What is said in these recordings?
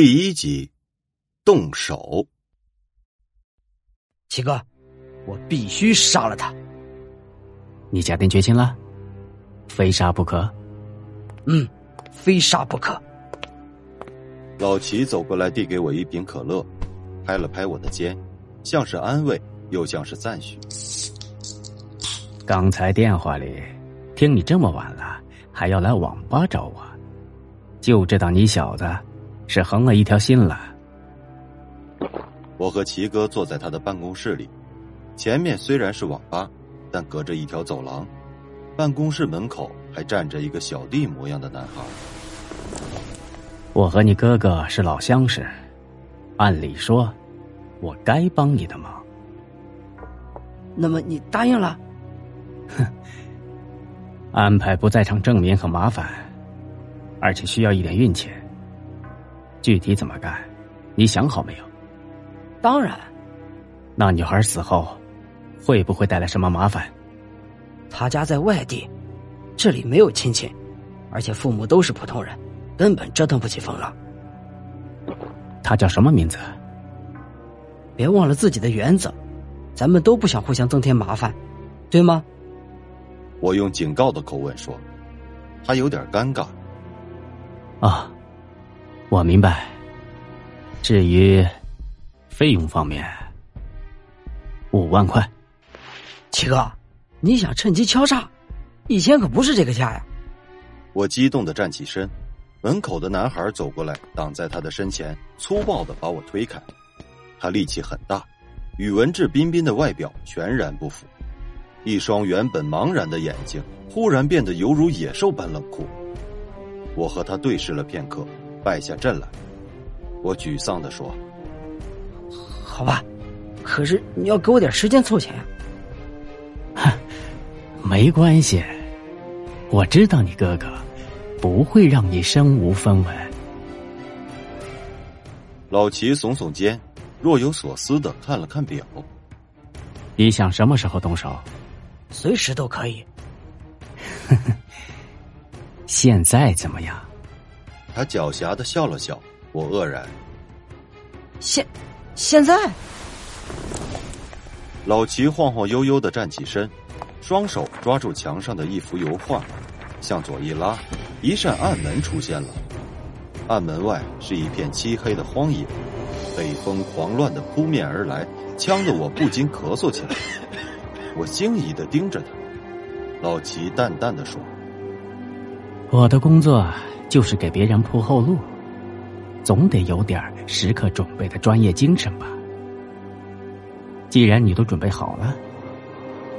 第一集，动手。七哥，我必须杀了他！你下定决心了，非杀不可。嗯，非杀不可。老齐走过来，递给我一瓶可乐，拍了拍我的肩，像是安慰，又像是赞许。刚才电话里听你这么晚了，还要来网吧找我，就知道你小子是横了一条心了。我和齐哥坐在他的办公室里，前面虽然是网吧，但隔着一条走廊，办公室门口还站着一个小弟模样的男孩。我和你哥哥是老相识，按理说，我该帮你的忙。那么你答应了？哼，安排不在场证明很麻烦，而且需要一点运气。具体怎么干，你想好没有？当然。那女孩死后，会不会带来什么麻烦？她家在外地，这里没有亲戚，而且父母都是普通人，根本折腾不起风浪。她叫什么名字？别忘了自己的原则，咱们都不想互相增添麻烦，对吗？我用警告的口吻说，他有点尴尬。啊，我明白。至于费用方面，五万块。七哥，你想趁机敲诈？以前可不是这个价呀！我激动的站起身，门口的男孩走过来，挡在他的身前，粗暴的把我推开。他力气很大，与文质彬彬的外表全然不符。一双原本茫然的眼睛，忽然变得犹如野兽般冷酷。我和他对视了片刻，败下阵来。我沮丧的说：“好吧，可是你要给我点时间凑钱呀。”“哼，没关系，我知道你哥哥不会让你身无分文。”老齐耸耸肩，若有所思的看了看表：“你想什么时候动手？”随时都可以。现在怎么样？他狡黠的笑了笑，我愕然。现现在，老齐晃晃悠悠的站起身，双手抓住墙上的一幅油画，向左一拉，一扇暗门出现了。暗门外是一片漆黑的荒野，北风狂乱的扑面而来，呛得我不禁咳嗽起来。我惊疑的盯着他，老齐淡淡的说：“我的工作就是给别人铺后路，总得有点时刻准备的专业精神吧。既然你都准备好了，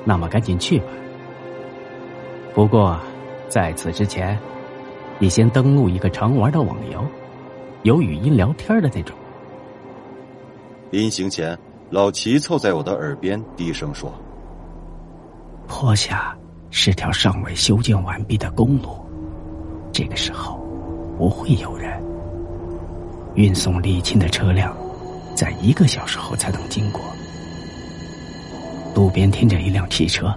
那么赶紧去吧。不过，在此之前，你先登录一个常玩的网游，有语音聊天的那种。”临行前，老齐凑在我的耳边低声说。坡下是条尚未修建完毕的公路，这个时候不会有人。运送沥青的车辆在一个小时后才能经过。路边停着一辆汽车，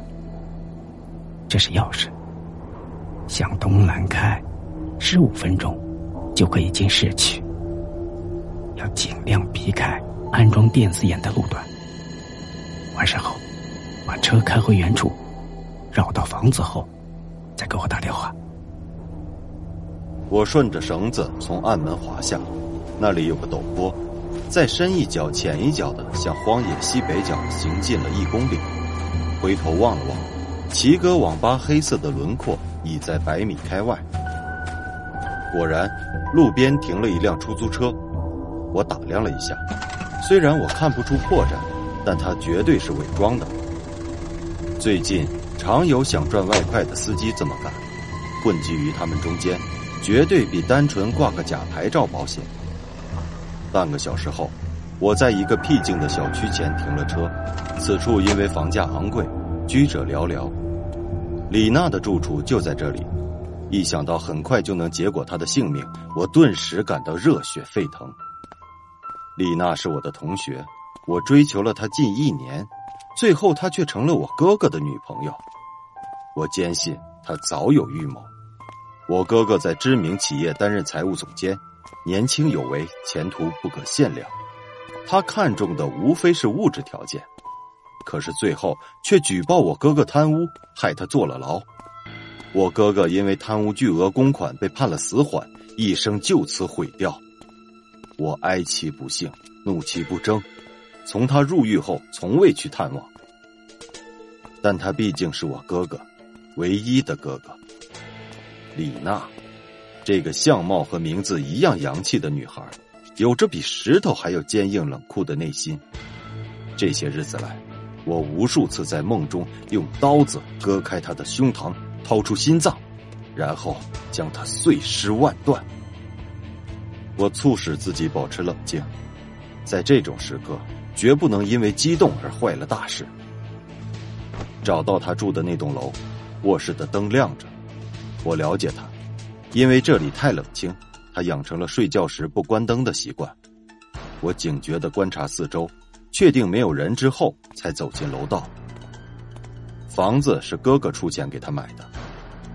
这是钥匙。向东南开，十五分钟就可以进市区。要尽量避开安装电子眼的路段。完事后，把车开回原处。绕到房子后，再给我打电话。我顺着绳子从暗门滑下，那里有个陡坡，再深一脚浅一脚的向荒野西北角行进了一公里。回头望了望，奇哥网吧黑色的轮廓已在百米开外。果然，路边停了一辆出租车。我打量了一下，虽然我看不出破绽，但它绝对是伪装的。最近。常有想赚外快的司机这么干，混迹于他们中间，绝对比单纯挂个假牌照保险。半个小时后，我在一个僻静的小区前停了车。此处因为房价昂贵，居者寥寥。李娜的住处就在这里，一想到很快就能结果她的性命，我顿时感到热血沸腾。李娜是我的同学，我追求了她近一年。最后，她却成了我哥哥的女朋友。我坚信他早有预谋。我哥哥在知名企业担任财务总监，年轻有为，前途不可限量。他看中的无非是物质条件，可是最后却举报我哥哥贪污，害他坐了牢。我哥哥因为贪污巨额公款被判了死缓，一生就此毁掉。我哀其不幸，怒其不争，从他入狱后从未去探望。但他毕竟是我哥哥，唯一的哥哥。李娜，这个相貌和名字一样洋气的女孩。有着比石头还要坚硬冷酷的内心。这些日子来，我无数次在梦中用刀子割开她的胸膛，掏出心脏，然后将他碎尸万段。我促使自己保持冷静，在这种时刻，绝不能因为激动而坏了大事。找到他住的那栋楼，卧室的灯亮着。我了解他，因为这里太冷清。他养成了睡觉时不关灯的习惯。我警觉的观察四周，确定没有人之后，才走进楼道。房子是哥哥出钱给他买的，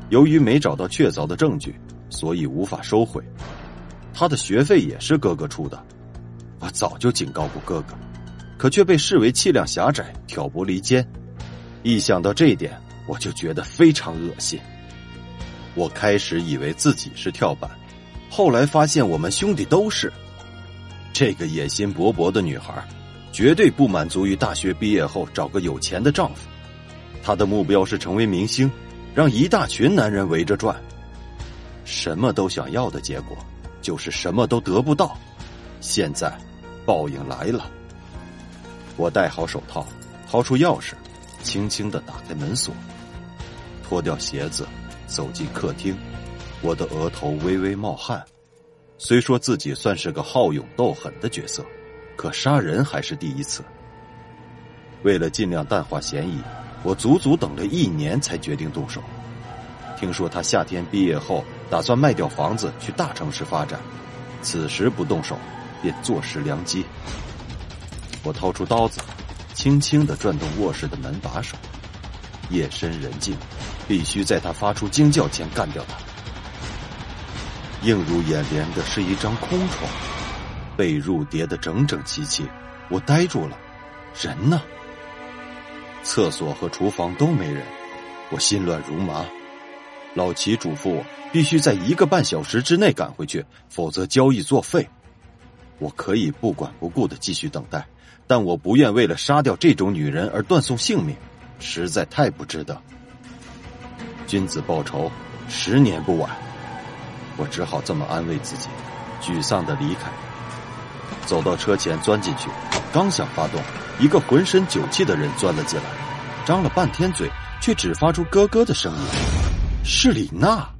由于没找到确凿的证据，所以无法收回。他的学费也是哥哥出的。我早就警告过哥哥，可却被视为气量狭窄、挑拨离间。一想到这一点，我就觉得非常恶心。我开始以为自己是跳板。后来发现，我们兄弟都是。这个野心勃勃的女孩，绝对不满足于大学毕业后找个有钱的丈夫。她的目标是成为明星，让一大群男人围着转。什么都想要的结果，就是什么都得不到。现在，报应来了。我戴好手套，掏出钥匙，轻轻的打开门锁，脱掉鞋子，走进客厅。我的额头微微冒汗，虽说自己算是个好勇斗狠的角色，可杀人还是第一次。为了尽量淡化嫌疑，我足足等了一年才决定动手。听说他夏天毕业后打算卖掉房子去大城市发展，此时不动手便坐失良机。我掏出刀子，轻轻的转动卧室的门把手。夜深人静，必须在他发出惊叫前干掉他。映入眼帘的是一张空床，被褥叠得整整齐齐，我呆住了。人呢？厕所和厨房都没人，我心乱如麻。老齐嘱咐我必须在一个半小时之内赶回去，否则交易作废。我可以不管不顾的继续等待，但我不愿为了杀掉这种女人而断送性命，实在太不值得。君子报仇，十年不晚。我只好这么安慰自己，沮丧的离开。走到车前，钻进去，刚想发动，一个浑身酒气的人钻了进来，张了半天嘴，却只发出咯咯的声音。是李娜。